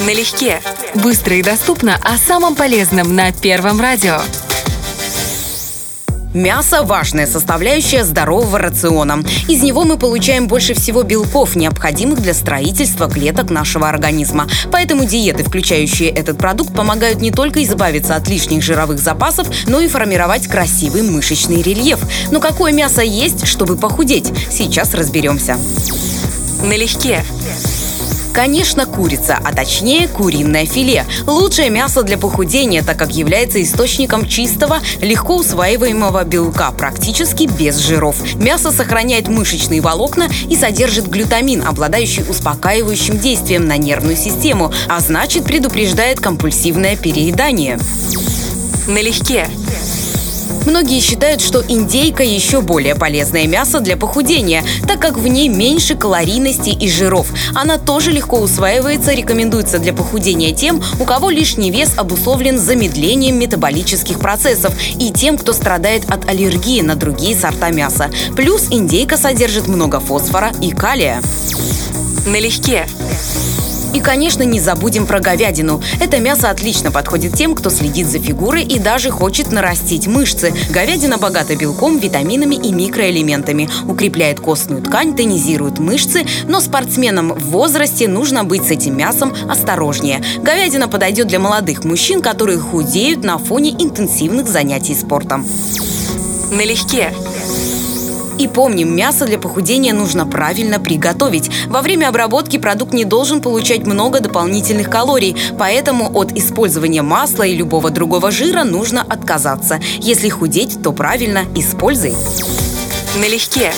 Налегке. Быстро и доступно о самом полезном на Первом радио. Мясо – важная составляющая здорового рациона. Из него мы получаем больше всего белков, необходимых для строительства клеток нашего организма. Поэтому диеты, включающие этот продукт, помогают не только избавиться от лишних жировых запасов, но и формировать красивый мышечный рельеф. Но какое мясо есть, чтобы похудеть? Сейчас разберемся. Налегке. Конечно, курица, а точнее куриное филе. Лучшее мясо для похудения, так как является источником чистого, легко усваиваемого белка, практически без жиров. Мясо сохраняет мышечные волокна и содержит глютамин, обладающий успокаивающим действием на нервную систему, а значит предупреждает компульсивное переедание. Налегке. Многие считают, что индейка еще более полезное мясо для похудения, так как в ней меньше калорийности и жиров. Она тоже легко усваивается, рекомендуется для похудения тем, у кого лишний вес обусловлен замедлением метаболических процессов и тем, кто страдает от аллергии на другие сорта мяса. Плюс индейка содержит много фосфора и калия. Налегке. И, конечно, не забудем про говядину. Это мясо отлично подходит тем, кто следит за фигурой и даже хочет нарастить мышцы. Говядина богата белком, витаминами и микроэлементами, укрепляет костную ткань, тонизирует мышцы, но спортсменам в возрасте нужно быть с этим мясом осторожнее. Говядина подойдет для молодых мужчин, которые худеют на фоне интенсивных занятий спортом. Налегке. И помним, мясо для похудения нужно правильно приготовить. Во время обработки продукт не должен получать много дополнительных калорий, поэтому от использования масла и любого другого жира нужно отказаться. Если худеть, то правильно используй. Налегке.